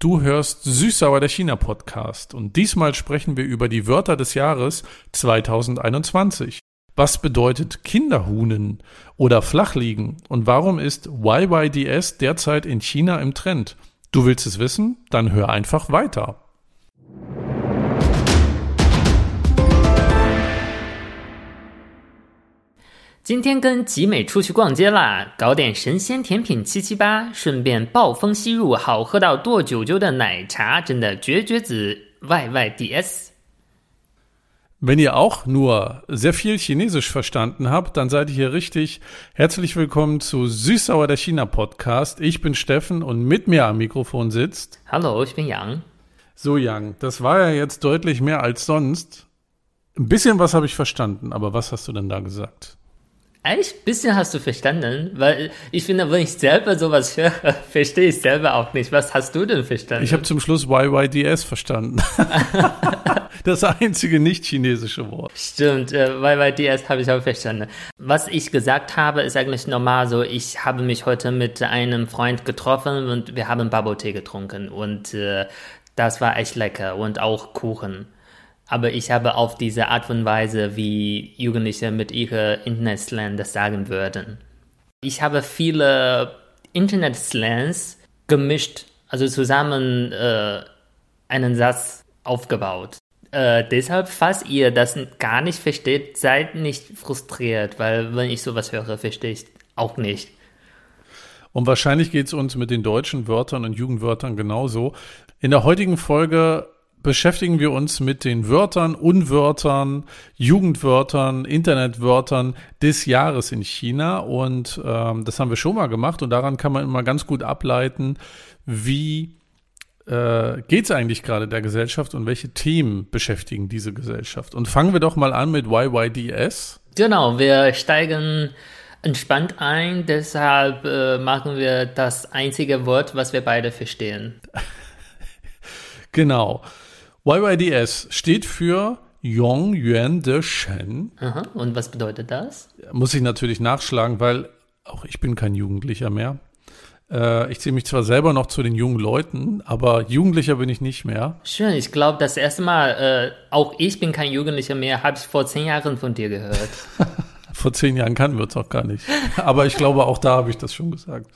Du hörst Süßsauer der China Podcast und diesmal sprechen wir über die Wörter des Jahres 2021. Was bedeutet Kinderhuhnen oder Flachliegen und warum ist YYDS derzeit in China im Trend? Du willst es wissen? Dann hör einfach weiter. 今天跟集美出去逛街啦，搞点神仙甜品七七八，顺便暴风吸入好喝到剁九九的奶茶，真的绝绝子 YYDS。 Wenn ihr auch nur sehr viel Chinesisch verstanden habt, dann seid ihr hier richtig. Herzlich willkommen zu Süßsauer der China Podcast. Ich bin Steffen und mit mir am Mikrofon sitzt. Hallo, ich bin Yang. So, Yang, das war ja jetzt deutlich mehr als sonst. Ein bisschen was habe ich verstanden, aber was hast du denn da gesagt? Echt? Bisschen hast du verstanden? Weil ich finde, wenn ich selber sowas höre, verstehe ich selber auch nicht. Was hast du denn verstanden? Ich habe zum Schluss YYDS verstanden. das einzige nicht-chinesische Wort. Stimmt, äh, YYDS habe ich auch verstanden. Was ich gesagt habe, ist eigentlich normal so. Ich habe mich heute mit einem Freund getroffen und wir haben Bubble-Tee getrunken und äh, das war echt lecker und auch Kuchen. Aber ich habe auf diese Art und Weise, wie Jugendliche mit ihrer Internet-Slang das sagen würden. Ich habe viele Internet-Slangs gemischt, also zusammen äh, einen Satz aufgebaut. Äh, deshalb, falls ihr das gar nicht versteht, seid nicht frustriert, weil wenn ich sowas höre, verstehe ich auch nicht. Und wahrscheinlich geht es uns mit den deutschen Wörtern und Jugendwörtern genauso. In der heutigen Folge beschäftigen wir uns mit den Wörtern, Unwörtern, Jugendwörtern, Internetwörtern des Jahres in China. Und ähm, das haben wir schon mal gemacht und daran kann man immer ganz gut ableiten, wie äh, geht es eigentlich gerade der Gesellschaft und welche Themen beschäftigen diese Gesellschaft. Und fangen wir doch mal an mit YYDS. Genau, wir steigen entspannt ein, deshalb äh, machen wir das einzige Wort, was wir beide verstehen. Genau. YYDS steht für Yong Yuan de Shen. Aha. Und was bedeutet das? Muss ich natürlich nachschlagen, weil auch ich bin kein Jugendlicher mehr. Äh, ich zähle mich zwar selber noch zu den jungen Leuten, aber Jugendlicher bin ich nicht mehr. Schön, ich glaube, das erste Mal, äh, auch ich bin kein Jugendlicher mehr, habe ich vor zehn Jahren von dir gehört. Vor zehn Jahren kannten wir uns auch gar nicht. Aber ich glaube, auch da habe ich das schon gesagt.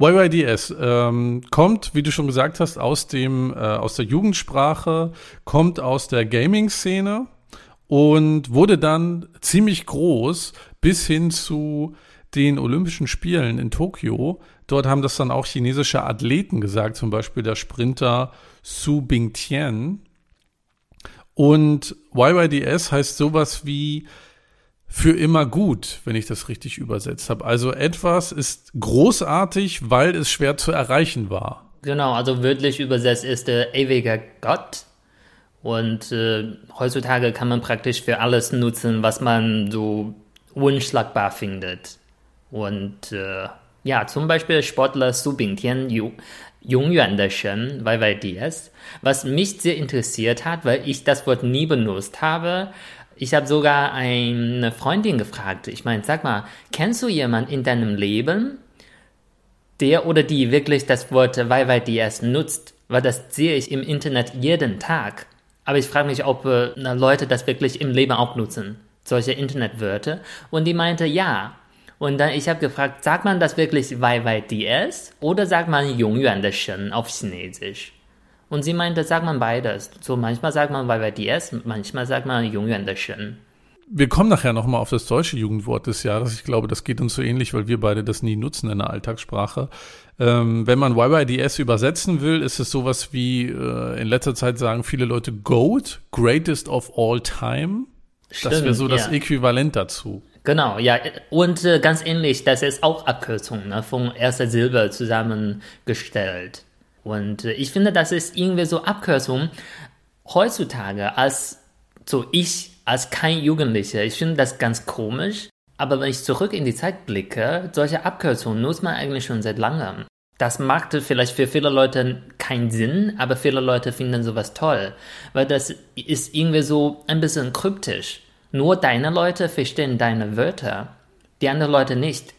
YYDS ähm, kommt, wie du schon gesagt hast, aus dem äh, aus der Jugendsprache, kommt aus der Gaming-Szene und wurde dann ziemlich groß bis hin zu den Olympischen Spielen in Tokio. Dort haben das dann auch chinesische Athleten gesagt, zum Beispiel der Sprinter Su Bingtian. Und YYDS heißt sowas wie für immer gut, wenn ich das richtig übersetzt habe. Also etwas ist großartig, weil es schwer zu erreichen war. Genau, also wörtlich übersetzt ist der ewige Gott. Und äh, heutzutage kann man praktisch für alles nutzen, was man so unschlagbar findet. Und äh, ja, zum Beispiel Sportler Su Bingtian, Jongyuan de Shen, YYDS, was mich sehr interessiert hat, weil ich das Wort nie benutzt habe. Ich habe sogar eine Freundin gefragt. Ich meine, sag mal, kennst du jemanden in deinem Leben, der oder die wirklich das Wort YYDS nutzt? Weil das sehe ich im Internet jeden Tag. Aber ich frage mich, ob äh, Leute das wirklich im Leben auch nutzen, solche Internetwörter. Und die meinte, ja. Und dann ich habe gefragt, sagt man das wirklich YYDS oder sagt man Yongyuan de Shen auf Chinesisch? Und sie meinte, sagt man beides. So manchmal sagt man YYDS, manchmal sagt man Jungjuan de Wir kommen nachher nochmal auf das deutsche Jugendwort des Jahres. Ich glaube, das geht uns so ähnlich, weil wir beide das nie nutzen in der Alltagssprache. Ähm, wenn man YYDS übersetzen will, ist es sowas wie, äh, in letzter Zeit sagen viele Leute GOAT, Greatest of All Time. Stimmt, das wäre so das ja. Äquivalent dazu. Genau, ja. Und äh, ganz ähnlich, das ist auch Abkürzung ne, von erster Silbe zusammengestellt. Und äh, ich finde, das ist irgendwie so Abkürzung heutzutage als so ich als kein Jugendlicher. Ich finde das ganz komisch. Aber wenn ich zurück in die Zeit blicke, solche Abkürzungen nutzt man eigentlich schon seit langem. Das machte vielleicht für viele Leute keinen Sinn, aber viele Leute finden sowas toll, weil das ist irgendwie so ein bisschen kryptisch. Nur deine Leute verstehen deine Wörter, die anderen Leute nicht.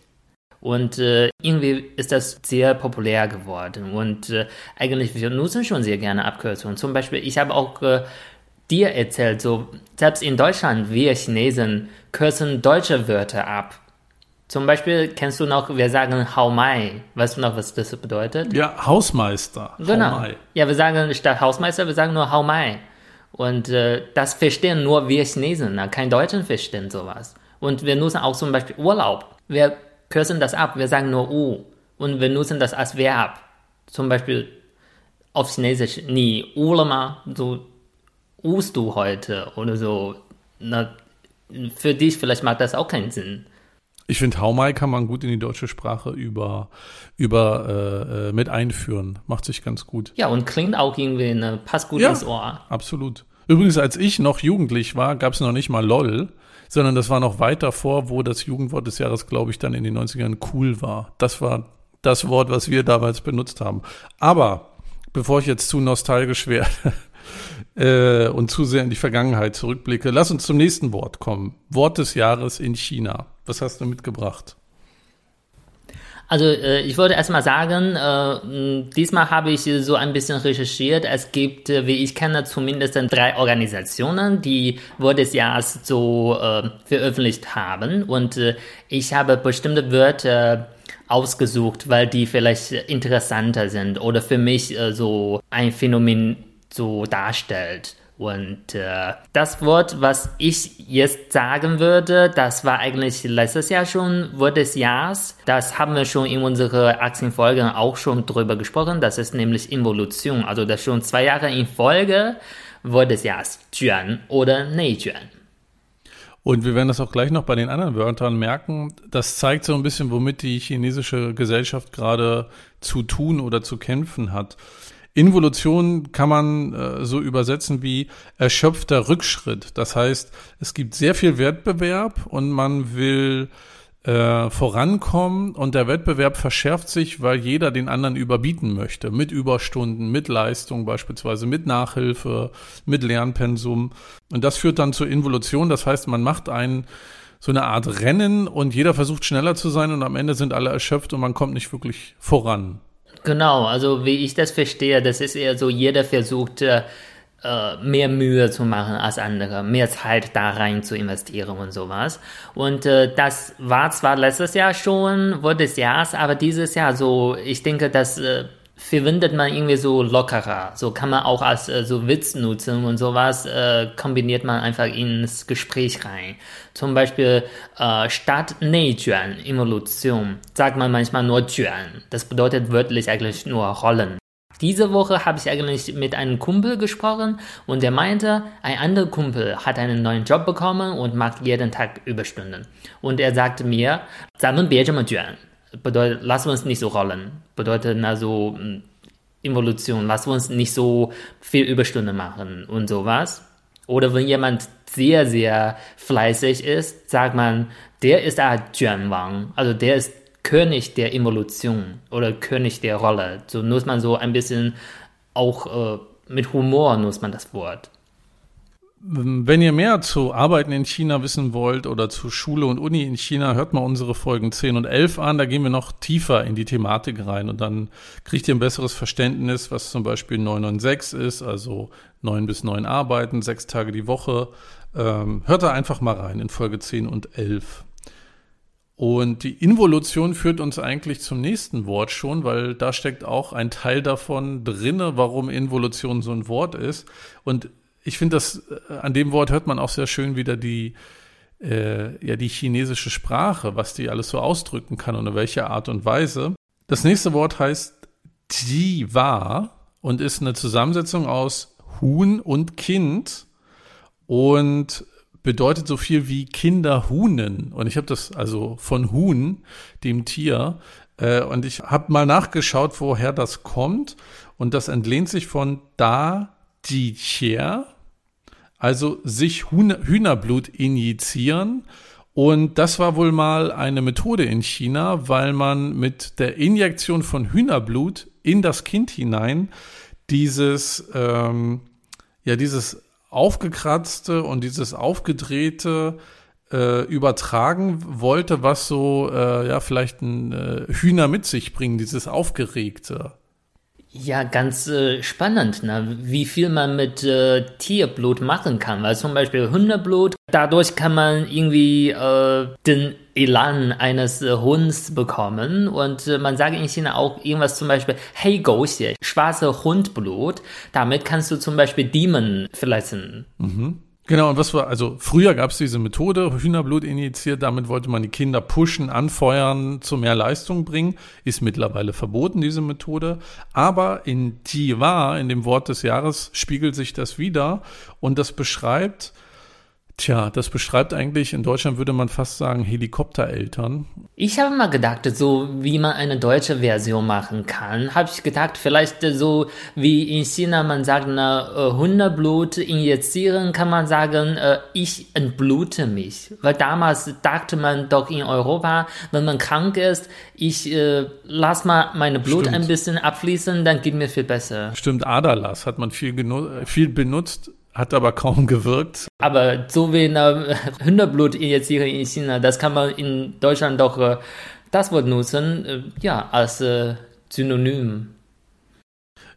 Und äh, irgendwie ist das sehr populär geworden. Und äh, eigentlich, wir nutzen schon sehr gerne Abkürzungen. Zum Beispiel, ich habe auch äh, dir erzählt, so selbst in Deutschland, wir Chinesen kürzen deutsche Wörter ab. Zum Beispiel kennst du noch, wir sagen Hao Mai. Weißt du noch, was das bedeutet? Ja, Hausmeister. Genau. Ja, wir sagen statt Hausmeister, wir sagen nur Hao Mai. Und äh, das verstehen nur wir Chinesen, na, kein Deutschen verstehen sowas. Und wir nutzen auch zum Beispiel Urlaub. Wir kürzen das ab, wir sagen nur U. Und wir nutzen das als Verb. Zum Beispiel auf Chinesisch, nie Ulama, so ust du heute oder so. Na, für dich vielleicht macht das auch keinen Sinn. Ich finde, Haumai kann man gut in die deutsche Sprache über, über äh, äh, mit einführen. Macht sich ganz gut. Ja, und klingt auch irgendwie, ne, passt gut ja, ins Ohr. Absolut. Übrigens, als ich noch jugendlich war, gab es noch nicht mal LOL, sondern das war noch weit davor, wo das Jugendwort des Jahres, glaube ich, dann in den 90ern cool war. Das war das Wort, was wir damals benutzt haben. Aber bevor ich jetzt zu nostalgisch werde, äh, und zu sehr in die Vergangenheit zurückblicke. Lass uns zum nächsten Wort kommen. Wort des Jahres in China. Was hast du mitgebracht? Also äh, ich wollte erstmal sagen, äh, diesmal habe ich so ein bisschen recherchiert. Es gibt, äh, wie ich kenne, zumindest drei Organisationen, die Wort des Jahres so äh, veröffentlicht haben. Und äh, ich habe bestimmte Wörter ausgesucht, weil die vielleicht interessanter sind oder für mich äh, so ein Phänomen so darstellt. Und äh, das Wort, was ich jetzt sagen würde, das war eigentlich letztes Jahr schon Wort des Jahres. Das haben wir schon in unseren Aktienfolgen auch schon drüber gesprochen. Das ist nämlich Involution. Also das schon zwei Jahre in Folge Wort des Jahres. Juan oder Neijuan. Und wir werden das auch gleich noch bei den anderen Wörtern merken. Das zeigt so ein bisschen, womit die chinesische Gesellschaft gerade zu tun oder zu kämpfen hat. Involution kann man äh, so übersetzen wie erschöpfter Rückschritt. Das heißt, es gibt sehr viel Wettbewerb und man will äh, vorankommen und der Wettbewerb verschärft sich, weil jeder den anderen überbieten möchte. Mit Überstunden, mit Leistung beispielsweise, mit Nachhilfe, mit Lernpensum. Und das führt dann zur Involution. Das heißt, man macht einen so eine Art Rennen und jeder versucht schneller zu sein und am Ende sind alle erschöpft und man kommt nicht wirklich voran. Genau, also wie ich das verstehe, das ist eher so, jeder versucht, äh, mehr Mühe zu machen als andere, mehr Zeit da rein zu investieren und sowas. Und äh, das war zwar letztes Jahr schon Wort des Jahres, aber dieses Jahr so, ich denke, dass äh, verwendet man irgendwie so lockerer. So kann man auch als äh, so Witz nutzen und sowas äh, kombiniert man einfach ins Gespräch rein. Zum Beispiel äh, statt Neijuan, Evolution, sagt man manchmal nur Juan. Das bedeutet wörtlich eigentlich nur Rollen. Diese Woche habe ich eigentlich mit einem Kumpel gesprochen und der meinte, ein anderer Kumpel hat einen neuen Job bekommen und macht jeden Tag Überstunden. Und er sagte mir, 咱们别这么卷 Bedeutet, lass uns nicht so rollen. Bedeutet also Evolution, lass uns nicht so viel Überstunde machen und sowas. Oder wenn jemand sehr, sehr fleißig ist, sagt man, der ist ein Juanwang, also der ist König der Evolution oder König der Rolle. So nutzt man so ein bisschen auch äh, mit Humor nutzt man das Wort. Wenn ihr mehr zu Arbeiten in China wissen wollt oder zu Schule und Uni in China, hört mal unsere Folgen 10 und 11 an. Da gehen wir noch tiefer in die Thematik rein und dann kriegt ihr ein besseres Verständnis, was zum Beispiel 996 ist, also 9 bis 9 Arbeiten, sechs Tage die Woche. Ähm, hört da einfach mal rein in Folge 10 und 11. Und die Involution führt uns eigentlich zum nächsten Wort schon, weil da steckt auch ein Teil davon drinne, warum Involution so ein Wort ist. Und ich finde, das äh, an dem Wort hört man auch sehr schön wieder die äh, ja die chinesische Sprache, was die alles so ausdrücken kann und in welcher Art und Weise. Das nächste Wort heißt Ji Wa und ist eine Zusammensetzung aus Huhn und Kind und bedeutet so viel wie Kinderhuhnen. Und ich habe das also von Huhn, dem Tier, äh, und ich habe mal nachgeschaut, woher das kommt. Und das entlehnt sich von Da Ji Chia, also sich Hühnerblut injizieren. Und das war wohl mal eine Methode in China, weil man mit der Injektion von Hühnerblut in das Kind hinein dieses, ähm, ja, dieses aufgekratzte und dieses aufgedrehte äh, übertragen wollte, was so äh, ja vielleicht ein äh, Hühner mit sich bringen, dieses Aufgeregte. Ja, ganz äh, spannend, ne? wie viel man mit äh, Tierblut machen kann. Weil zum Beispiel Hundeblut, dadurch kann man irgendwie äh, den Elan eines äh, Hunds bekommen. Und äh, man sagt in China auch irgendwas zum Beispiel Hey Gouxie, schwarze Hundblut. Damit kannst du zum Beispiel Dämonen verletzen. Mhm. Genau, und was war, also früher gab es diese Methode, Hühnerblut injiziert, damit wollte man die Kinder pushen, anfeuern, zu mehr Leistung bringen. Ist mittlerweile verboten, diese Methode. Aber in Jiwa, in dem Wort des Jahres, spiegelt sich das wieder und das beschreibt, Tja, das beschreibt eigentlich, in Deutschland würde man fast sagen, Helikoptereltern. Ich habe mal gedacht, so wie man eine deutsche Version machen kann, habe ich gedacht, vielleicht so wie in China man sagt, na, äh, Hundeblut injizieren, kann man sagen, äh, ich entblute mich. Weil damals dachte man doch in Europa, wenn man krank ist, ich äh, lass mal meine Blut Stimmt. ein bisschen abfließen, dann geht mir viel besser. Stimmt, Aderlass hat man viel, viel benutzt hat aber kaum gewirkt. Aber so wie eine Hühnerblut injizieren in China, das kann man in Deutschland doch äh, das Wort nutzen, äh, ja, als äh, Synonym.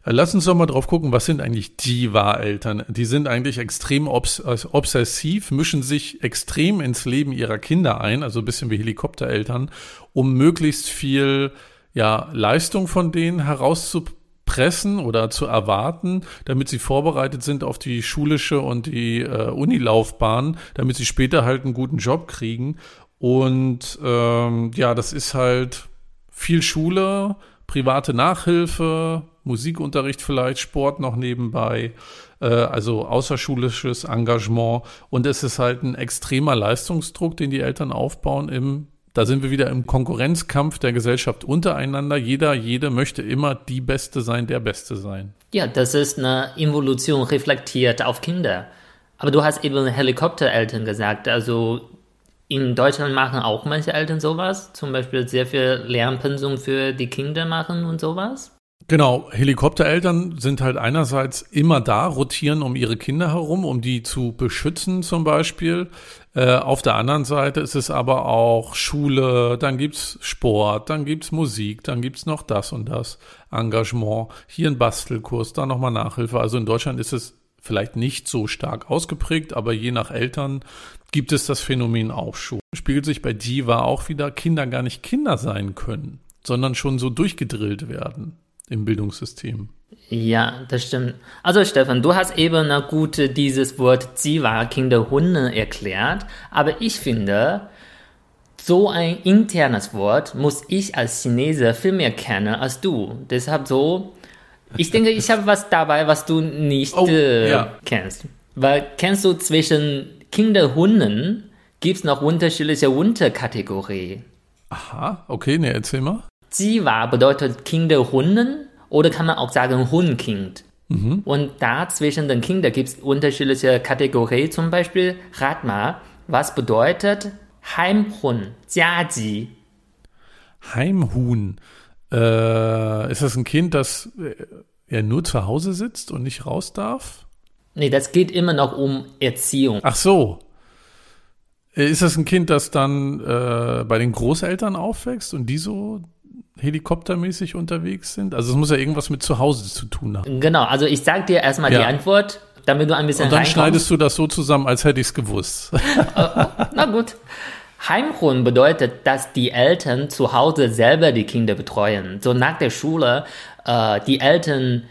Lass uns doch mal drauf gucken, was sind eigentlich Jiva-Eltern? Die sind eigentlich extrem obs obsessiv, mischen sich extrem ins Leben ihrer Kinder ein, also ein bisschen wie Helikoptereltern, um möglichst viel ja, Leistung von denen herauszubringen pressen oder zu erwarten, damit sie vorbereitet sind auf die schulische und die äh, Unilaufbahn, damit sie später halt einen guten Job kriegen. Und ähm, ja, das ist halt viel Schule, private Nachhilfe, Musikunterricht vielleicht, Sport noch nebenbei, äh, also außerschulisches Engagement. Und es ist halt ein extremer Leistungsdruck, den die Eltern aufbauen im da sind wir wieder im Konkurrenzkampf der Gesellschaft untereinander. Jeder, jede möchte immer die Beste sein, der Beste sein. Ja, das ist eine Evolution reflektiert auf Kinder. Aber du hast eben Helikoptereltern gesagt. Also in Deutschland machen auch manche Eltern sowas. Zum Beispiel sehr viel Lernpensum für die Kinder machen und sowas. Genau, Helikoptereltern sind halt einerseits immer da, rotieren um ihre Kinder herum, um die zu beschützen zum Beispiel. Äh, auf der anderen Seite ist es aber auch Schule, dann gibt's Sport, dann gibt's Musik, dann gibt's noch das und das Engagement, hier ein Bastelkurs, da nochmal Nachhilfe. Also in Deutschland ist es vielleicht nicht so stark ausgeprägt, aber je nach Eltern gibt es das Phänomen auch schon. Spiegelt sich bei Diva auch wieder, Kinder gar nicht Kinder sein können, sondern schon so durchgedrillt werden im Bildungssystem. Ja, das stimmt. Also Stefan, du hast eben gut dieses Wort Ziwa, Kinderhunde, erklärt, aber ich finde, so ein internes Wort muss ich als Chinese viel mehr kennen als du. Deshalb so, ich denke, ich habe was dabei, was du nicht oh, äh, ja. kennst. Weil kennst du zwischen Kinderhunden gibt es noch unterschiedliche Unterkategorien. Aha, okay, ne, erzähl mal. Jiwa bedeutet Kinderhunden oder kann man auch sagen Hundkind. Mhm. Und da zwischen den Kindern gibt es unterschiedliche Kategorien, zum Beispiel rat mal, was bedeutet Heimhund, Jiaji? Heimhuhn. Äh, ist das ein Kind, das äh, nur zu Hause sitzt und nicht raus darf? Nee, das geht immer noch um Erziehung. Ach so. Äh, ist das ein Kind, das dann äh, bei den Großeltern aufwächst und die so helikoptermäßig unterwegs sind? Also es muss ja irgendwas mit zu Hause zu tun haben. Genau, also ich sage dir erstmal ja. die Antwort, damit du ein bisschen Und dann schneidest du das so zusammen, als hätte ich es gewusst. Oh, na gut. Heimhund bedeutet, dass die Eltern zu Hause selber die Kinder betreuen. So nach der Schule, äh, die Eltern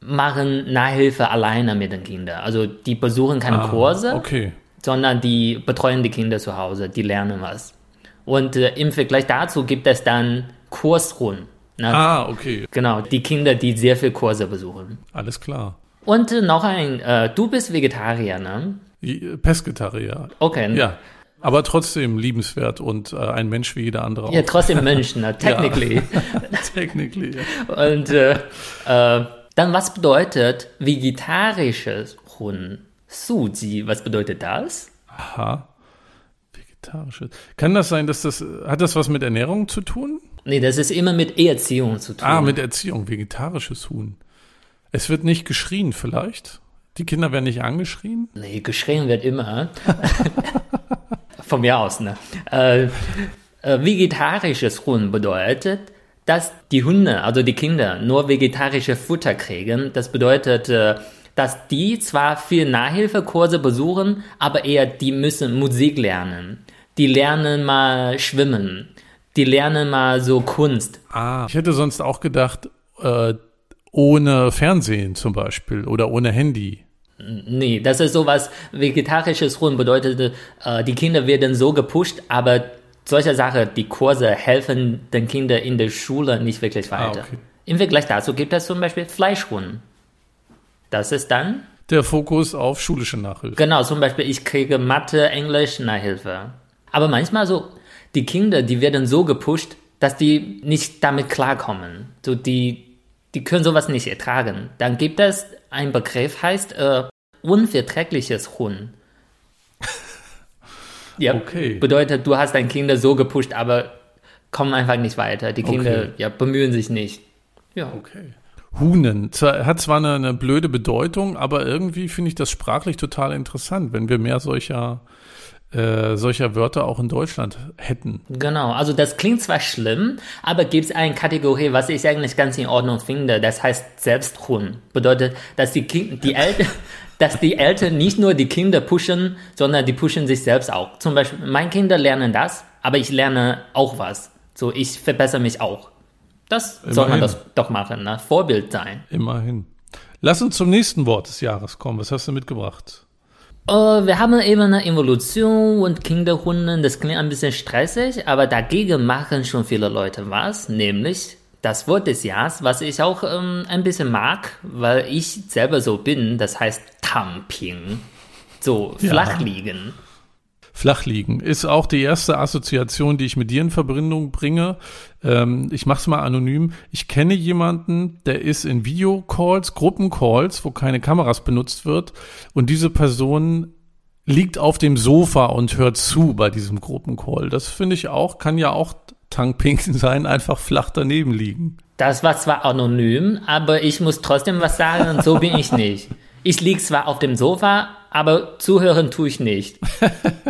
machen Nachhilfe alleine mit den Kindern. Also die besuchen keine ah, Kurse, okay. sondern die betreuen die Kinder zu Hause, die lernen was. Und äh, im Vergleich dazu gibt es dann Kursrunden. Ne? Ah, okay. Genau, die Kinder, die sehr viel Kurse besuchen. Alles klar. Und äh, noch ein, äh, du bist Vegetarier, ne? Äh, Pesketarier. Okay. Ja. Aber trotzdem liebenswert und äh, ein Mensch wie jeder andere auch. Ja, trotzdem Mensch, ne? Technically. Technically, ja. Und äh, äh, dann, was bedeutet vegetarisches Huhn? Suji, was bedeutet das? Aha. Vegetarisches. Kann das sein, dass das, hat das was mit Ernährung zu tun? Nee, das ist immer mit Erziehung zu tun. Ah, mit Erziehung, vegetarisches Huhn. Es wird nicht geschrien vielleicht? Die Kinder werden nicht angeschrien? Nee, geschrien wird immer. von mir aus, ne? Äh, äh, vegetarisches Huhn bedeutet, dass die Hunde, also die Kinder, nur vegetarische Futter kriegen. Das bedeutet, äh, dass die zwar viel Nachhilfekurse besuchen, aber eher die müssen Musik lernen. Die lernen mal schwimmen. Die lernen mal so Kunst. Ah, ich hätte sonst auch gedacht, äh, ohne Fernsehen zum Beispiel oder ohne Handy. Nee, das ist sowas, vegetarisches Huhn bedeutet, äh, die Kinder werden so gepusht, aber solche Sachen, die Kurse helfen den Kindern in der Schule nicht wirklich Ah, weiter. okay. Im Vergleich dazu gibt es zum Beispiel Fleischhuhn. Das ist dann, Der Fokus auf schulische Nachhilfe. genau, zum Beispiel ich kriege Mathe, Englisch, Nachhilfe. Aber manchmal so, die Kinder, die werden so gepusht, dass die nicht damit klarkommen. So die, die können sowas nicht ertragen. Dann gibt es einen Begriff, heißt äh, unverträgliches Huhn. ja, Okay. bedeutet, du hast dein Kinder so gepusht, aber kommen einfach nicht weiter. Die Kinder Okay. ja, bemühen sich nicht. Ja. Okay. Hunen. Zwar- Hat zwar eine, eine blöde Bedeutung, aber irgendwie finde ich das sprachlich total interessant, wenn wir mehr solcher, äh, solcher Wörter auch in Deutschland hätten. Genau, also das klingt zwar schlimm, aber gibt es eine Kategorie, was ich eigentlich ganz in Ordnung finde, das heißt Selbsthuhn. Bedeutet, dass die, kind, die, Eltern, dass die Eltern nicht nur die Kinder pushen, sondern die pushen sich selbst auch. Zum Beispiel, meine Kinder lernen das, aber ich lerne auch was. So, ich verbessere mich auch. Das soll man Immerhin. das doch machen, ne? Vorbild sein. Immerhin. Lass uns zum nächsten Wort des Jahres kommen. Was hast du mitgebracht? Äh, wir haben eben eine Evolution und Kinderhunden, das klingt ein bisschen stressig, aber dagegen machen schon viele Leute was, nämlich das Wort des Jahres, was ich auch ähm, ein bisschen mag, weil ich selber so bin, das heißt Tamping. So, Ja. flach liegen. Flachliegen ist auch die erste Assoziation, die ich mit dir in Verbindung bringe. Ähm, ich mache es mal anonym. Ich kenne jemanden, der ist in Videocalls, Gruppencalls, wo keine Kameras benutzt wird, und diese Person liegt auf dem Sofa und hört zu bei diesem Gruppencall. Das finde ich auch, kann ja auch Tankpinken sein, einfach flach daneben liegen. Das war zwar anonym, aber ich muss trotzdem was sagen, so bin ich nicht. Ich liege zwar auf dem Sofa, aber zuhören tue ich nicht.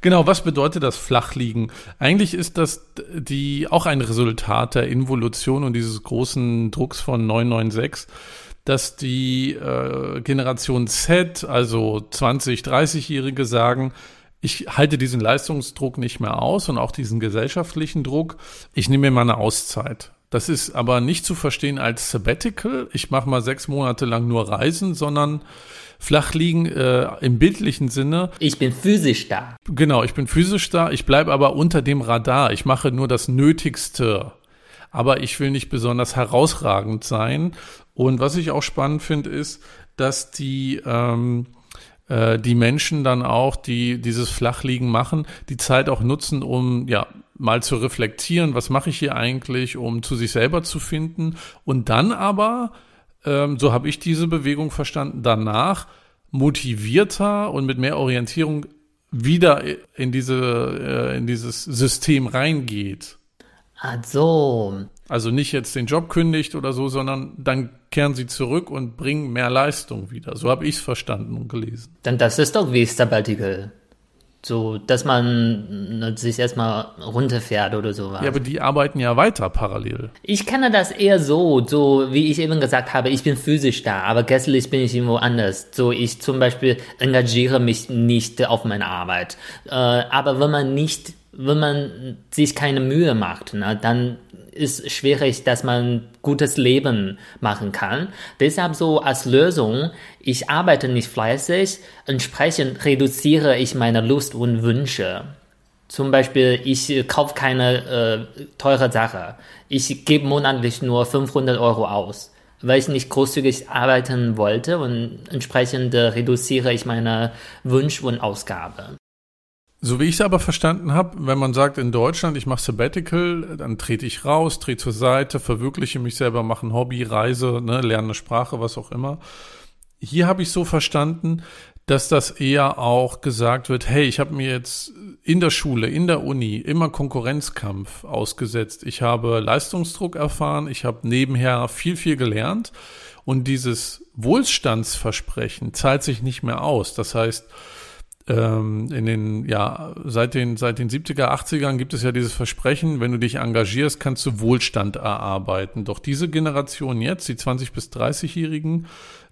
Genau, was bedeutet das Flachliegen? Eigentlich ist das die auch ein Resultat der Involution und dieses großen Drucks von 996, dass die äh, Generation Z, also 20, 30-Jährige sagen, ich halte diesen Leistungsdruck nicht mehr aus und auch diesen gesellschaftlichen Druck. Ich nehme mir mal eine Auszeit. Das ist aber nicht zu verstehen als Sabbatical. Ich mache mal sechs Monate lang nur Reisen, sondern Flachliegen äh, im bildlichen Sinne Ich bin physisch da. Genau, ich bin physisch da, ich bleibe aber unter dem Radar. Ich mache nur das Nötigste. Aber ich will nicht besonders herausragend sein. Und was ich auch spannend finde, ist, dass die, ähm, äh, die Menschen dann auch, die dieses Flachliegen machen, die Zeit auch nutzen, um ja mal zu reflektieren, was mache ich hier eigentlich, um zu sich selber zu finden. Und dann aber, ähm, so habe ich diese Bewegung verstanden, danach motivierter und mit mehr Orientierung wieder in diese äh, in dieses System reingeht. Also, Also nicht jetzt den Job kündigt oder so, sondern dann kehren sie zurück und bringen mehr Leistung wieder. So habe ich es verstanden und gelesen. dann das ist doch wie Sabbatical. So, dass man sich erstmal runterfährt oder sowas. Ja, aber die arbeiten ja weiter parallel. Ich kenne das eher so, so wie ich eben gesagt habe, ich bin physisch da, aber geistlich bin ich irgendwo anders. So, ich zum Beispiel engagiere mich nicht auf meine Arbeit. Äh, aber wenn man nicht, wenn man sich keine Mühe macht, ne, dann ist schwierig, dass man gutes Leben machen kann. Deshalb so als Lösung, ich arbeite nicht fleißig, entsprechend reduziere ich meine Lust und Wünsche. Zum Beispiel, ich kaufe keine äh, teure Sache. Ich gebe monatlich nur 500 Euro aus, weil ich nicht großzügig arbeiten wollte und entsprechend äh, reduziere ich meine Wunsch und Ausgabe. So wie ich es aber verstanden habe, wenn man sagt in Deutschland, ich mache Sabbatical, dann trete ich raus, trete zur Seite, verwirkliche mich selber, mache ein Hobby, reise, ne, lerne eine Sprache, was auch immer. Hier habe ich so verstanden, dass das eher auch gesagt wird, hey, ich habe mir jetzt in der Schule, in der Uni immer Konkurrenzkampf ausgesetzt. Ich habe Leistungsdruck erfahren, ich habe nebenher viel, viel gelernt und dieses Wohlstandsversprechen zahlt sich nicht mehr aus. Das heißt, ähm, in den, ja, seit den, seit den 70er, 80ern gibt es ja dieses Versprechen, wenn du dich engagierst, kannst du Wohlstand erarbeiten. Doch diese Generation jetzt, die 20- bis 30-Jährigen,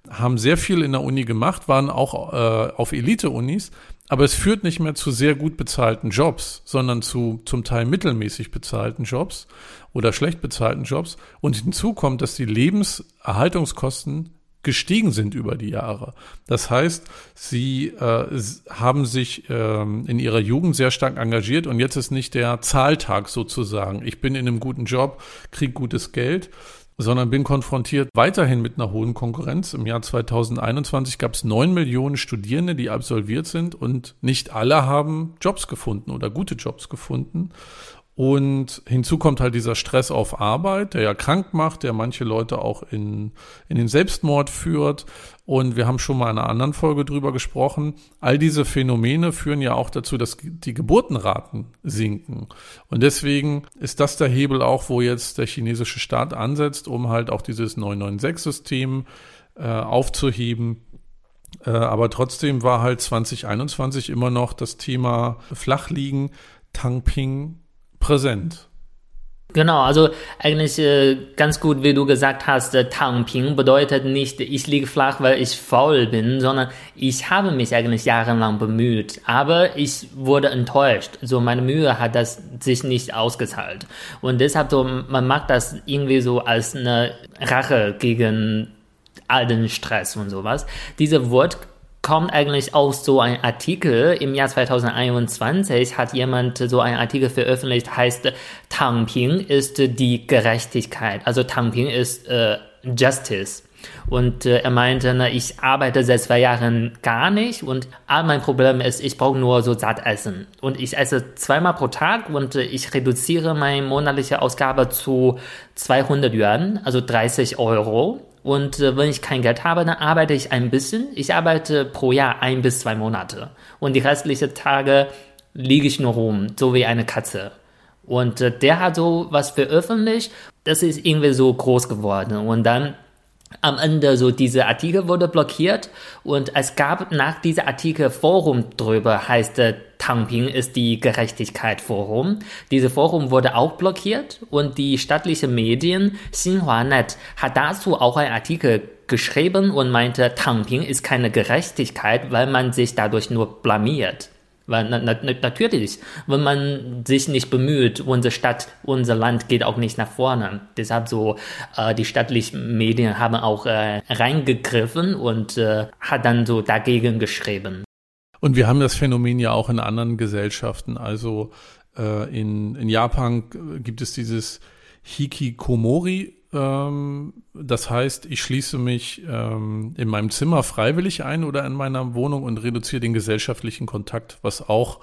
haben sehr viel in der Uni gemacht, waren auch äh, auf Elite-Unis, aber es führt nicht mehr zu sehr gut bezahlten Jobs, sondern zu zum Teil mittelmäßig bezahlten Jobs oder schlecht bezahlten Jobs. Und hinzu kommt, dass die Lebenserhaltungskosten gestiegen sind über die Jahre. Das heißt, sie äh, haben sich äh, in ihrer Jugend sehr stark engagiert und jetzt ist nicht der Zahltag sozusagen. Ich bin in einem guten Job, kriege gutes Geld, sondern bin konfrontiert weiterhin mit einer hohen Konkurrenz. Im Jahr 2021 gab es neun Millionen Studierende, die absolviert sind und nicht alle haben Jobs gefunden oder gute Jobs gefunden. Und hinzu kommt halt dieser Stress auf Arbeit, der ja krank macht, der manche Leute auch in, in den Selbstmord führt. Und wir haben schon mal in einer anderen Folge drüber gesprochen. All diese Phänomene führen ja auch dazu, dass die Geburtenraten sinken. Und deswegen ist das der Hebel auch, wo jetzt der chinesische Staat ansetzt, um halt auch dieses 996-System äh, aufzuheben. Äh, aber trotzdem war halt 2021 immer noch das Thema Flachliegen, Tangping präsent. Genau, also eigentlich äh, ganz gut, wie du gesagt hast, äh, Tangping bedeutet nicht, ich liege flach, weil ich faul bin, sondern ich habe mich eigentlich jahrelang bemüht, aber ich wurde enttäuscht. So meine Mühe hat das sich nicht ausgezahlt und deshalb so man macht das irgendwie so als eine Rache gegen all den Stress und sowas. Diese Wort kommt eigentlich aus so ein Artikel. Im Jahr 2021 hat jemand so einen Artikel veröffentlicht, heißt Tangping ist die Gerechtigkeit. Also Tangping ist äh, Justice. Und äh, er meinte, na, ich arbeite seit zwei Jahren gar nicht und all mein Problem ist, ich brauche nur so satt essen. Und ich esse zweimal pro Tag und äh, ich reduziere meine monatliche Ausgabe zu 200 Yuan, also 30 Euro. Und äh, wenn ich kein Geld habe, dann arbeite ich ein bisschen. Ich arbeite pro Jahr ein bis zwei Monate. Und die restlichen Tage liege ich nur rum, so wie eine Katze. Und äh, der hat so was veröffentlicht, das ist irgendwie so groß geworden. Und dann am Ende so diese Artikel wurde blockiert und es gab nach dieser Artikel Forum drüber, heißt äh, Tangping ist die Gerechtigkeit Forum. Diese Forum wurde auch blockiert und die staatliche Medien Xinhua-Net hat dazu auch einen Artikel geschrieben und meinte, Tangping ist keine Gerechtigkeit, weil man sich dadurch nur blamiert. Weil na, na, natürlich, wenn man sich nicht bemüht, unsere Stadt, unser Land geht auch nicht nach vorne. Deshalb so, äh, die staatlichen Medien haben auch äh, reingegriffen und äh, hat dann so dagegen geschrieben. Und wir haben das Phänomen ja auch in anderen Gesellschaften. Also äh, in, in Japan gibt es dieses Hikikomori das heißt, ich schließe mich ähm, in meinem Zimmer freiwillig ein oder in meiner Wohnung und reduziere den gesellschaftlichen Kontakt, was auch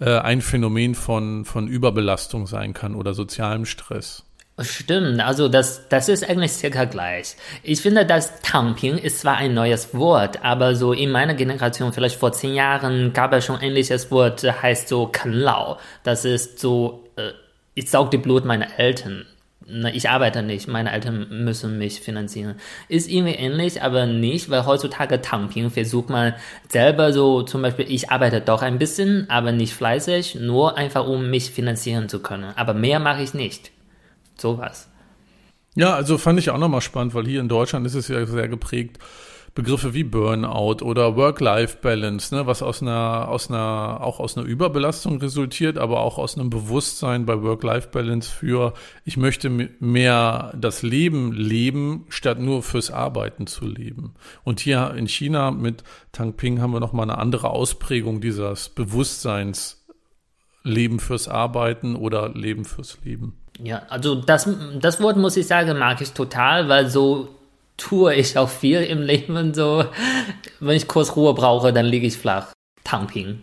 äh, ein Phänomen von, von Überbelastung sein kann oder sozialem Stress. Stimmt, also das, das ist eigentlich circa gleich. Ich finde, das Tangping ist zwar ein neues Wort, aber so in meiner Generation, vielleicht vor zehn Jahren, gab es schon ein ähnliches Wort, heißt so Kenlau. Das ist so, äh, ich saug die Blut meiner Eltern ich arbeite nicht, meine Eltern müssen mich finanzieren. Ist irgendwie ähnlich, aber nicht, weil heutzutage Tangping versucht man selber so, zum Beispiel, ich arbeite doch ein bisschen, aber nicht fleißig, nur einfach um mich finanzieren zu können. Aber mehr mache ich nicht. Sowas. Ja, also fand ich auch nochmal spannend, weil hier in Deutschland ist es ja sehr geprägt Begriffe wie Burnout oder Work-Life-Balance, ne, was aus einer, aus einer, auch aus einer Überbelastung resultiert, aber auch aus einem Bewusstsein bei Work-Life-Balance für, ich möchte mehr das Leben leben, statt nur fürs Arbeiten zu leben. Und hier in China mit Tangping haben wir nochmal eine andere Ausprägung dieses Bewusstseins Leben fürs Arbeiten oder Leben fürs Leben. Ja, also das, das Wort muss ich sagen, mag ich total, weil so tue ich auch viel im Leben. So, wenn ich kurz Ruhe brauche, dann liege ich flach. Tangping.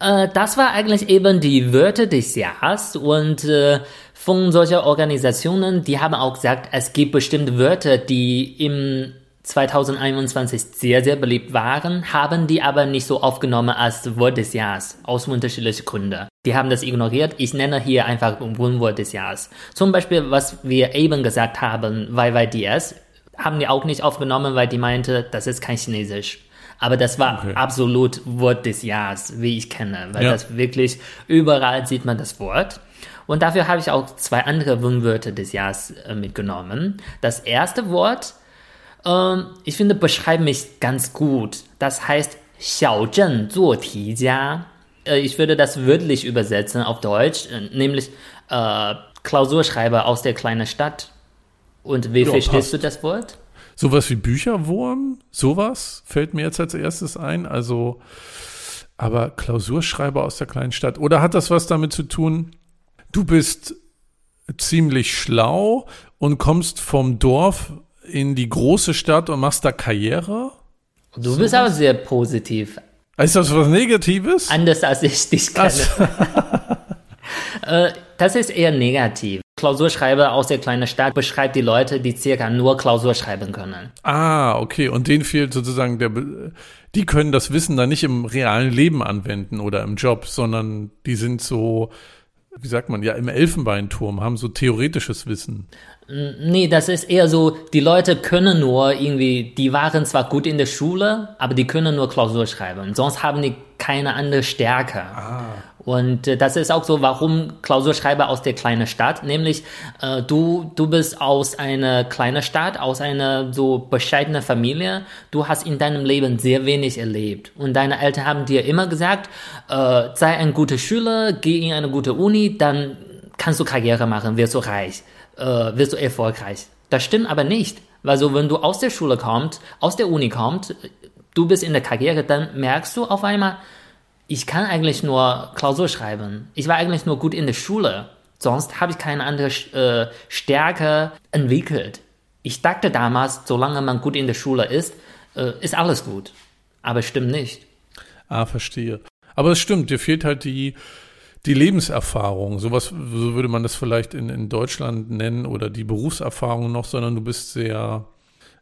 Äh, das war eigentlich eben die Wörter des Jahres und äh, von solchen Organisationen, die haben auch gesagt, es gibt bestimmte Wörter, die im 2021 sehr, sehr beliebt waren, haben die aber nicht so aufgenommen als Wort des Jahres, aus unterschiedlichen Gründen. Die haben das ignoriert. Ich nenne hier einfach Wohnwort des Jahres. Zum Beispiel, was wir eben gesagt haben, YYDS, haben die auch nicht aufgenommen, weil die meinte, das ist kein Chinesisch. Aber das war Okay. absolut Wort des Jahres, wie ich kenne, weil Ja. das wirklich überall sieht man das Wort. Und dafür habe ich auch zwei andere Unwörter des Jahres äh, mitgenommen. Das erste Wort, ähm, ich finde, beschreibt mich ganz gut. Das heißt 小镇做题家。Äh, ich würde das wörtlich übersetzen auf Deutsch, äh, nämlich äh, Klausurschreiber aus der kleinen Stadt. Und wie Ja, verstehst passt. du das Wort? Sowas wie Bücherwurm, sowas fällt mir jetzt als erstes ein. Also, aber Klausurschreiber aus der kleinen Stadt. Oder hat das was damit zu tun, du bist ziemlich schlau und kommst vom Dorf in die große Stadt und machst da Karriere? Du bist aber sehr positiv. Ist das was Negatives? Anders als ich dich kenne. äh, das ist eher negativ. Klausurschreiber aus der kleinen Stadt beschreibt die Leute, die circa nur Klausur schreiben können. Ah, okay. Und denen fehlt sozusagen der, die können das Wissen dann nicht im realen Leben anwenden oder im Job, sondern die sind so, wie sagt man, ja, im Elfenbeinturm, haben so theoretisches Wissen. Nee, das ist eher so, die Leute können nur irgendwie, die waren zwar gut in der Schule, aber die können nur Klausur schreiben. Sonst haben die keine andere Stärke. Und äh, das ist auch so, warum Klausurschreiber aus der kleinen Stadt, nämlich äh, du, du bist aus einer kleinen Stadt, aus einer so bescheidenen Familie, du hast in deinem Leben sehr wenig erlebt. Und deine Eltern haben dir immer gesagt, äh, sei ein guter Schüler, geh in eine gute Uni, dann kannst du Karriere machen, wirst du reich, äh, wirst du erfolgreich. Das stimmt aber nicht. Weil so, wenn du aus der Schule kommst, aus der Uni kommst, du bist in der Karriere, dann merkst du auf einmal, ich kann eigentlich nur Klausur schreiben. Ich war eigentlich nur gut in der Schule. Sonst habe ich keine andere äh, Stärke entwickelt. Ich dachte damals, solange man gut in der Schule ist, äh, ist alles gut. Aber stimmt nicht. Ah, verstehe. Aber es stimmt, dir fehlt halt die, die Lebenserfahrung. Sowas, so würde man das vielleicht in, in Deutschland nennen oder die Berufserfahrung noch, sondern du bist sehr,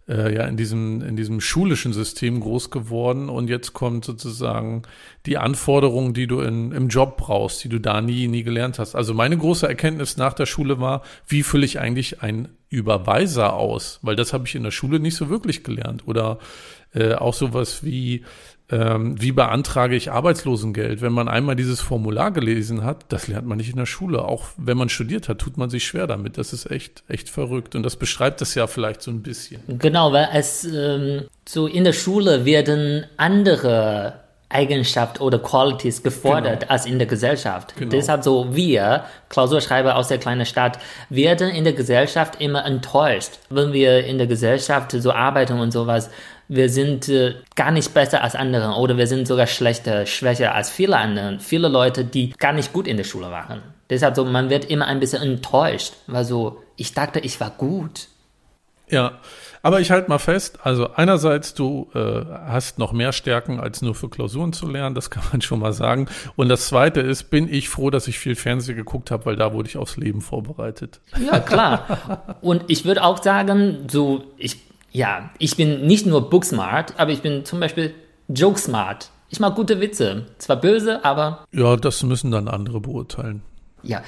äh, ja, in diesem, in diesem schulischen System groß geworden und jetzt kommt sozusagen die Anforderung, die du in, im Job brauchst, die du da nie, nie gelernt hast. Also meine große Erkenntnis nach der Schule war, wie fülle ich eigentlich einen Überweiser aus? Weil das habe ich in der Schule nicht so wirklich gelernt. Oder äh, auch sowas wie, ähm, wie beantrage ich Arbeitslosengeld? Wenn man einmal dieses Formular gelesen hat, das lernt man nicht in der Schule. Auch wenn man studiert hat, tut man sich schwer damit. Das ist echt, echt verrückt. Und das beschreibt das ja vielleicht so ein bisschen. Genau, weil es ähm, so in der Schule werden andere Eigenschaften oder Qualities gefordert Genau. als in der Gesellschaft. Genau. Deshalb so wir, Klausurschreiber aus der kleinen Stadt, werden in der Gesellschaft immer enttäuscht. Wenn wir in der Gesellschaft so arbeiten und sowas, wir sind äh, gar nicht besser als andere oder wir sind sogar schlechter, schwächer als viele andere. Viele Leute, die gar nicht gut in der Schule waren. Deshalb so, man wird immer ein bisschen enttäuscht, weil so, ich dachte, ich war gut. Ja, aber ich halte mal fest, also einerseits, du äh, hast noch mehr Stärken, als nur für Klausuren zu lernen, das kann man schon mal sagen. Und das Zweite ist, bin ich froh, dass ich viel Fernsehen geguckt habe, weil da wurde ich aufs Leben vorbereitet. Ja, klar. Und ich würde auch sagen, so, ich, ja, ich bin nicht nur booksmart, aber ich bin zum Beispiel joke-smart. Ich mag gute Witze. Zwar böse, aber Ja, das müssen dann andere beurteilen. ja.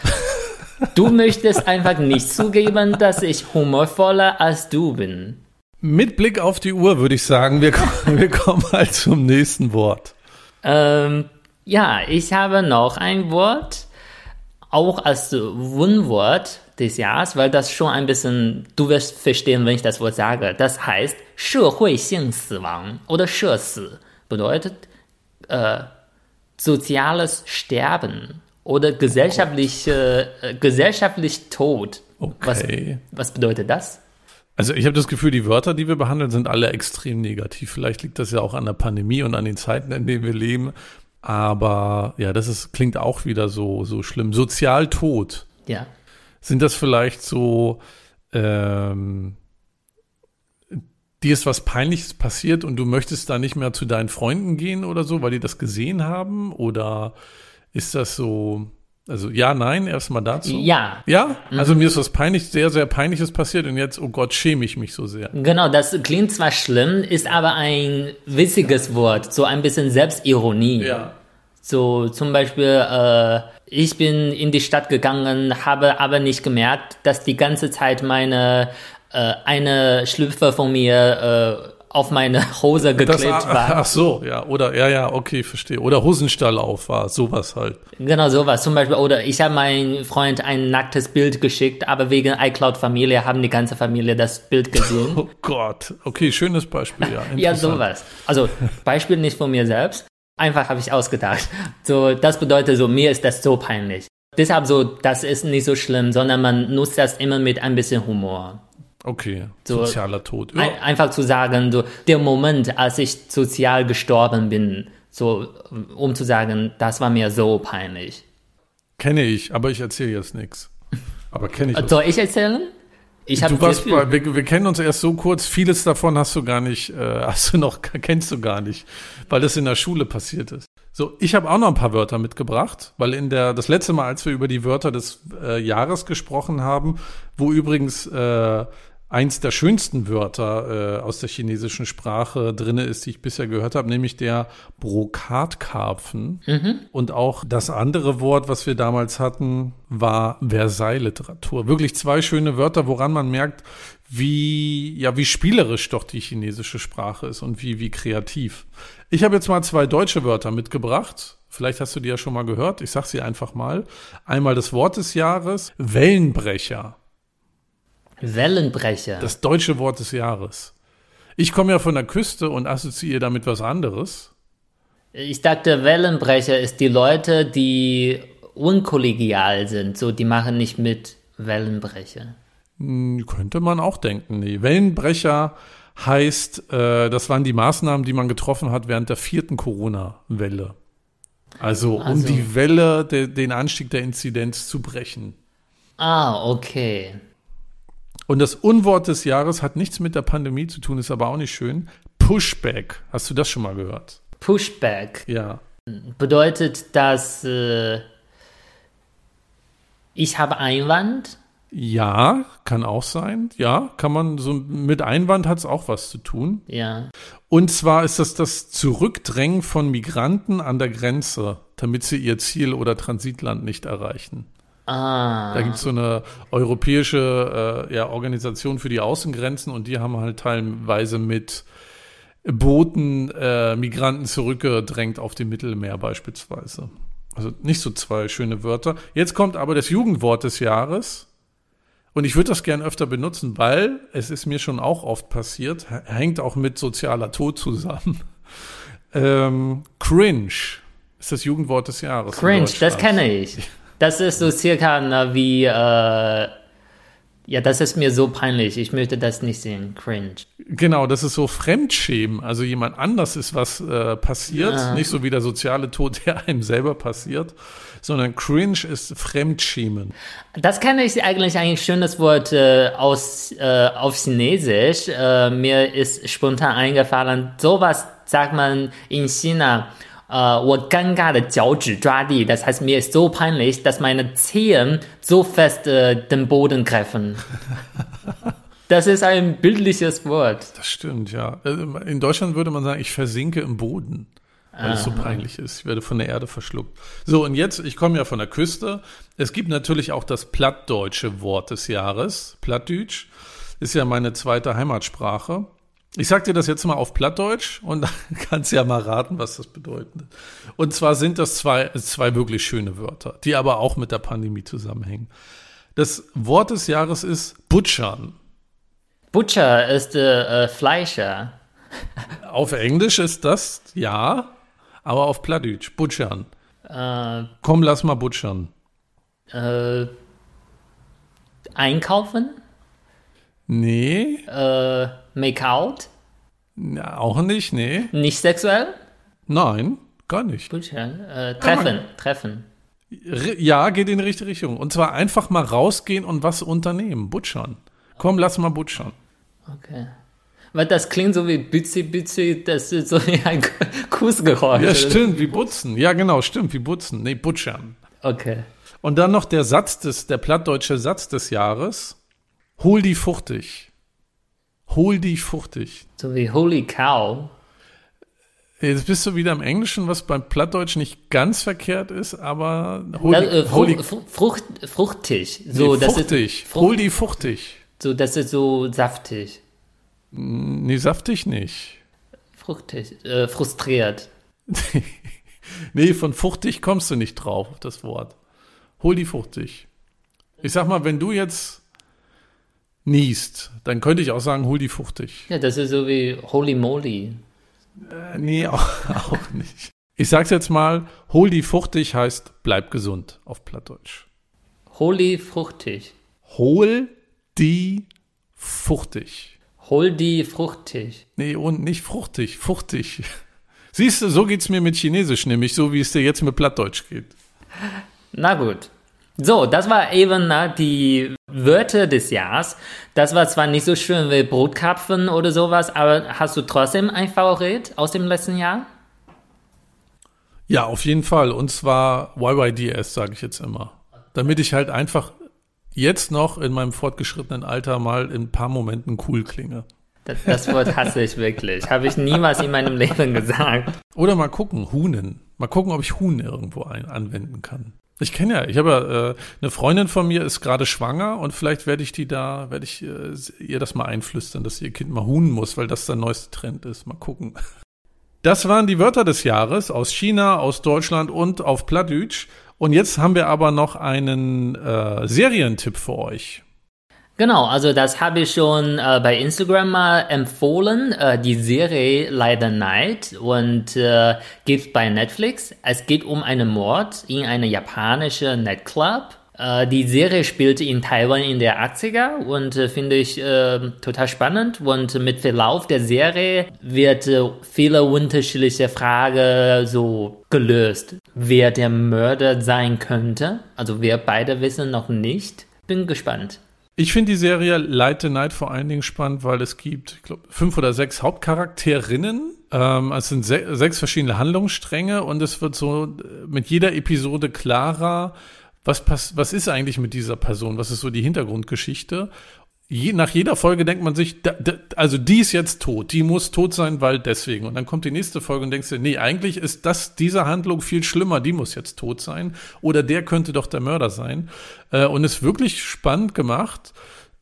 Du möchtest einfach nicht zugeben, dass ich humorvoller als du bin. Mit Blick auf die Uhr würde ich sagen, wir, kommen- wir kommen halt zum nächsten Wort. Ähm, ja, ich habe noch ein Wort, auch als Wunwort des Jahres, weil das schon ein bisschen, du wirst verstehen, wenn ich das Wort sage. Das heißt 社会性死亡 oder 社死bedeutet äh, soziales Sterben oder gesellschaftliche, äh, gesellschaftlich Tod. Was, Okay. was bedeutet das? Also ich habe das Gefühl, die Wörter, die wir behandeln, sind alle extrem negativ. Vielleicht liegt das ja auch an der Pandemie und an den Zeiten, in denen wir leben. Aber ja, das ist, klingt auch wieder so, so schlimm. Sozialtod. Ja. Sind das vielleicht so, ähm, dir ist was Peinliches passiert und du möchtest da nicht mehr zu deinen Freunden gehen oder so, weil die das gesehen haben? Oder ist das so, also ja, nein, erstmal dazu? Ja, Ja? Also mir ist was peinlich, sehr, sehr peinliches passiert und jetzt, oh Gott, schäme ich mich so sehr. Genau, das klingt zwar schlimm, ist aber ein witziges Wort, so ein bisschen Selbstironie. So zum Beispiel, äh, ich bin in die Stadt gegangen, habe aber nicht gemerkt, dass die ganze Zeit meine äh, eine Schlüpfer von mir äh, auf meine Hose Das, geklebt ach, war. ach so, ja. Oder, ja, ja, okay, verstehe. Oder Hosenstall auf war, sowas halt. Genau sowas. Zum Beispiel, oder ich habe meinem Freund ein nacktes Bild geschickt, aber wegen iCloud-Familie haben die ganze Familie das Bild gesehen. Oh Gott. Okay, schönes Beispiel, ja. ja, sowas. Also Beispiel nicht von mir selbst. Einfach habe ich ausgedacht. So, das bedeutet so, mir ist das so peinlich. Deshalb so, das ist nicht so schlimm, sondern man nutzt das immer mit ein bisschen Humor. Okay, So- sozialer Tod. Ja. Ein, einfach zu sagen, so, der Moment, als ich sozial gestorben bin, so, um zu sagen, das war mir so peinlich. Kenne ich, aber ich erzähle jetzt nichts. Aber kenne ich. Soll ich erzählen? Ich Du warst bei, wir, wir kennen uns erst so kurz, vieles davon hast du gar nicht, äh, hast du noch, kennst du gar nicht, weil das in der Schule passiert ist. So, ich habe auch noch ein paar Wörter mitgebracht, weil in der, das letzte Mal, als wir über die Wörter des äh, Jahres gesprochen haben, wo übrigens äh, eins der schönsten Wörter äh, aus der chinesischen Sprache drinne ist, die ich bisher gehört habe, nämlich der Brokatkarpfen. Und auch das andere Wort, was wir damals hatten, war Versailles-Literatur. Wirklich zwei schöne Wörter, woran man merkt, wie, ja, wie spielerisch doch die chinesische Sprache ist und wie, wie kreativ. Ich habe jetzt mal zwei deutsche Wörter mitgebracht. Vielleicht hast du die ja schon mal gehört. Ich sag sie einfach mal. Einmal das Wort des Jahres, Wellenbrecher. Wellenbrecher. Das deutsche Wort des Jahres. Ich komme ja von der Küste und assoziiere damit was anderes. Ich dachte, Wellenbrecher ist die Leute, die unkollegial sind, so die machen nicht mit Wellenbrecher. Hm, Könnte man auch denken. Nee. Wellenbrecher heißt, äh, das waren die Maßnahmen, die man getroffen hat während der vierten Corona-Welle. Also, um Also- die Welle, de, den Anstieg der Inzidenz zu brechen. Ah, okay. Und das Unwort des Jahres hat nichts mit der Pandemie zu tun, ist aber auch nicht schön. Pushback. Hast du das schon mal gehört? Pushback Ja. bedeutet, dass äh, ich habe Einwand. Ja, kann auch sein. Ja, kann man so mit Einwand hat es auch was zu tun. Ja. Und zwar ist das das Zurückdrängen von Migranten an der Grenze, damit sie ihr Ziel oder Transitland nicht erreichen. Ah. Da gibt es so eine europäische äh, ja, Organisation für die Außengrenzen und die haben halt teilweise mit Booten äh, Migranten zurückgedrängt auf dem Mittelmeer beispielsweise. Also nicht so zwei schöne Wörter. Jetzt kommt aber das Jugendwort des Jahres. Und ich würde das gern öfter benutzen, weil es ist mir schon auch oft passiert, hängt auch mit sozialer Tod zusammen. Ähm, cringe ist das Jugendwort des Jahres. in Cringe, das kenne ich. Das ist so circa na, wie, äh, ja, das ist mir so peinlich. Ich möchte das nicht sehen. Cringe. Genau, das ist so Fremdschämen. Also jemand anders ist was äh, passiert, Ja. nicht so wie der soziale Tod, der einem selber passiert, sondern Cringe ist Fremdschämen. Das kenne ich eigentlich ein schönes Wort äh, aus äh, auf Chinesisch. Äh, mir ist spontan eingefallen. Sowas sagt man in China Äh, 我尴尬的脚趾抓地. Das heißt, mir ist so peinlich, dass meine Zehen so fest äh, den Boden greifen. Das ist ein bildliches Wort. Das stimmt, ja. Äh, In Deutschland würde man sagen, ich versinke im Boden, weil es so peinlich ist. Ich werde von der Erde verschluckt. So, und jetzt, ich komme ja von der Küste. Es gibt natürlich auch das plattdeutsche Wort des Jahres. Plattdeutsch ist ja meine zweite Heimatsprache. Ich sag dir das jetzt mal auf Plattdeutsch und dann kannst du ja mal raten, was das bedeutet. Und zwar sind das zwei, zwei wirklich schöne Wörter, die aber auch mit der Pandemie zusammenhängen. Das Wort des Jahres ist Butchern. Butcher ist äh, äh, Fleischer. Auf Englisch ist das ja, aber auf Plattdeutsch, butchern. Äh, Komm, lass mal butchern. äh, einkaufen. Nee, Äh, Make-out. na, auch nicht, nee. Nicht sexuell. Nein, gar nicht. Butcher. Äh, treffen. Treffen. R ja, geht in die richtige Richtung. Und zwar einfach mal rausgehen und was unternehmen. Butchern. Komm, lass mal butchern. Okay. Weil das klingt so wie Bützi Bützi, das ist so wie ein Kussgeräusch. Ja, stimmt, wie butzen. Ja, genau, stimmt, wie butzen. Nee, butchern. Okay. Und dann noch der Satz des, der plattdeutsche Satz des Jahres. Hol die fuchtig. Hol die fuchtig. So wie Holy Cow. Jetzt bist du wieder im Englischen, was beim Plattdeutsch nicht ganz verkehrt ist, aber hol äh, hol die, Frucht, Frucht, fruchtig. So, nee, das fuchtig. Ist, hol die fuchtig. so, das ist so saftig. Nee, saftig nicht. Fruchtig, äh, frustriert. nee, von fruchtig kommst du nicht drauf, das Wort. Hol die fruchtig. Ich sag mal, wenn du jetzt niest, dann könnte ich auch sagen, hol die fruchtig. Ja, das ist so wie Holy Moly. Äh, nee, auch, auch nicht. Ich sag's jetzt mal, hol die fruchtig heißt bleib gesund auf Plattdeutsch. Holy fruchtig. Hol die fruchtig. Hol die fruchtig. Nee, und nicht fruchtig, fruchtig. Siehst du, so geht's mir mit Chinesisch, nämlich so wie es dir jetzt mit Plattdeutsch geht. Na gut. So, das war eben na, die Wörter des Jahres. Das war zwar nicht so schön wie Brotkapfen oder sowas, aber hast du trotzdem ein Favorit aus dem letzten Jahr? Ja, auf jeden Fall. Und zwar YYDS, sage ich jetzt immer. Damit ich halt einfach jetzt noch in meinem fortgeschrittenen Alter mal in ein paar Momenten cool klinge. Das, das Wort hasse ich wirklich. Habe ich niemals in meinem Leben gesagt. Oder mal gucken, Hunen. Mal gucken, ob ich Huhn irgendwo ein, anwenden kann. Ich kenne ja, ich habe ja, äh, eine Freundin von mir ist gerade schwanger und vielleicht werde ich die da, werde ich äh, ihr das mal einflüstern, dass ihr Kind mal hunen muss, weil das der neueste Trend ist. Mal gucken. Das waren die Wörter des Jahres aus China, aus Deutschland und auf Plattdeutsch. Und jetzt haben wir aber noch einen äh, Serientipp für euch. Genau, also das habe ich schon äh, bei Instagram mal empfohlen, äh, die Serie Leider Night und äh, gibt bei Netflix. Es geht um einen Mord in einem japanischen Nightclub. Äh, die Serie spielt in Taiwan in der 80er und äh, finde ich äh, total spannend und mit Verlauf der Serie wird äh, viele unterschiedliche Fragen so gelöst. Wer der Mörder sein könnte, also wir beide wissen noch nicht. Bin gespannt. Ich finde die Serie Light the Night vor allen Dingen spannend, weil es gibt, ich glaube, fünf oder sechs Hauptcharakterinnen. Ähm, es sind se sechs verschiedene Handlungsstränge und es wird so mit jeder Episode klarer, was, pass was ist eigentlich mit dieser Person, was ist so die Hintergrundgeschichte je, nach jeder Folge denkt man sich, da, da, also die ist jetzt tot, die muss tot sein, weil deswegen. Und dann kommt die nächste Folge und denkst dir, nee, eigentlich ist das, diese Handlung viel schlimmer, die muss jetzt tot sein. Oder der könnte doch der Mörder sein. Äh, und ist wirklich spannend gemacht.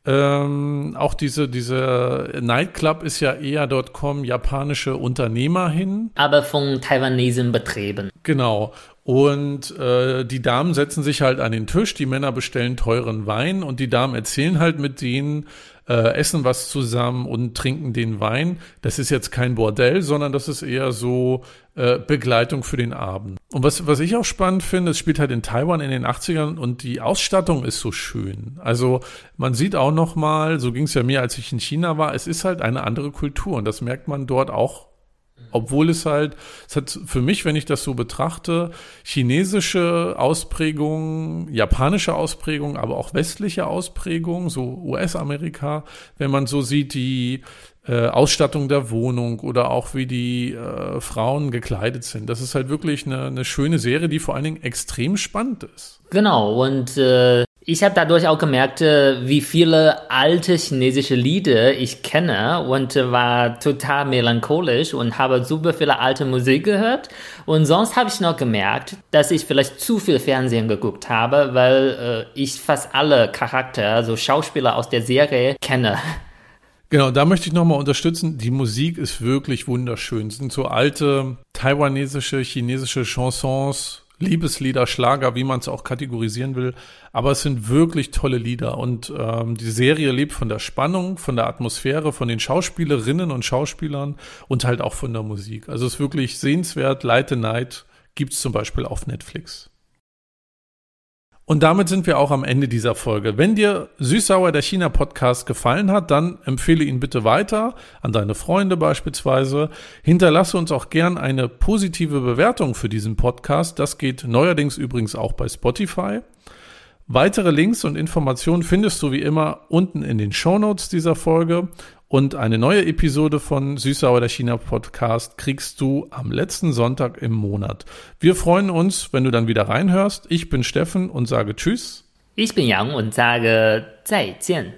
Ähm, auch diese, diese Nightclub ist ja eher dort kommen japanische Unternehmer hin. Aber von Taiwanesen betrieben. Genau. Und äh, die Damen setzen sich halt an den Tisch, die Männer bestellen teuren Wein und die Damen erzählen halt mit denen, äh, essen was zusammen und trinken den Wein. Das ist jetzt kein Bordell, sondern das ist eher so äh, Begleitung für den Abend. Und was, was ich auch spannend finde, es spielt halt in Taiwan in den 80ern und die Ausstattung ist so schön. Also man sieht auch noch mal, so ging es ja mir, als ich in China war, es ist halt eine andere Kultur und das merkt man dort auch obwohl es halt, es hat für mich, wenn ich das so betrachte, chinesische Ausprägung, japanische Ausprägung, aber auch westliche Ausprägung, so US-Amerika, wenn man so sieht, die äh, Ausstattung der Wohnung oder auch wie die äh, Frauen gekleidet sind. Das ist halt wirklich eine, eine schöne Serie, die vor allen Dingen extrem spannend ist. Genau, und äh, ich habe dadurch auch gemerkt, äh, wie viele alte chinesische Lieder ich kenne und äh, war total melancholisch und habe super viele alte Musik gehört. Und sonst habe ich noch gemerkt, dass ich vielleicht zu viel Fernsehen geguckt habe, weil äh, ich fast alle Charakter, also Schauspieler aus der Serie kenne. Genau, da möchte ich nochmal unterstützen. Die Musik ist wirklich wunderschön. Es sind so alte taiwanesische, chinesische Chansons, Liebeslieder, Schlager, wie man es auch kategorisieren will. Aber es sind wirklich tolle Lieder. Und ähm, die Serie lebt von der Spannung, von der Atmosphäre, von den Schauspielerinnen und Schauspielern und halt auch von der Musik. Also es ist wirklich sehenswert. Light the Night gibt es zum Beispiel auf Netflix. Und damit sind wir auch am Ende dieser Folge. Wenn dir Süßsauer der China Podcast gefallen hat, dann empfehle ihn bitte weiter an deine Freunde beispielsweise. Hinterlasse uns auch gern eine positive Bewertung für diesen Podcast. Das geht neuerdings übrigens auch bei Spotify. Weitere Links und Informationen findest du wie immer unten in den Show Notes dieser Folge. Und eine neue Episode von Süßsauer der China Podcast kriegst du am letzten Sonntag im Monat. Wir freuen uns, wenn du dann wieder reinhörst. Ich bin Steffen und sage Tschüss. Ich bin Yang und sage 再见.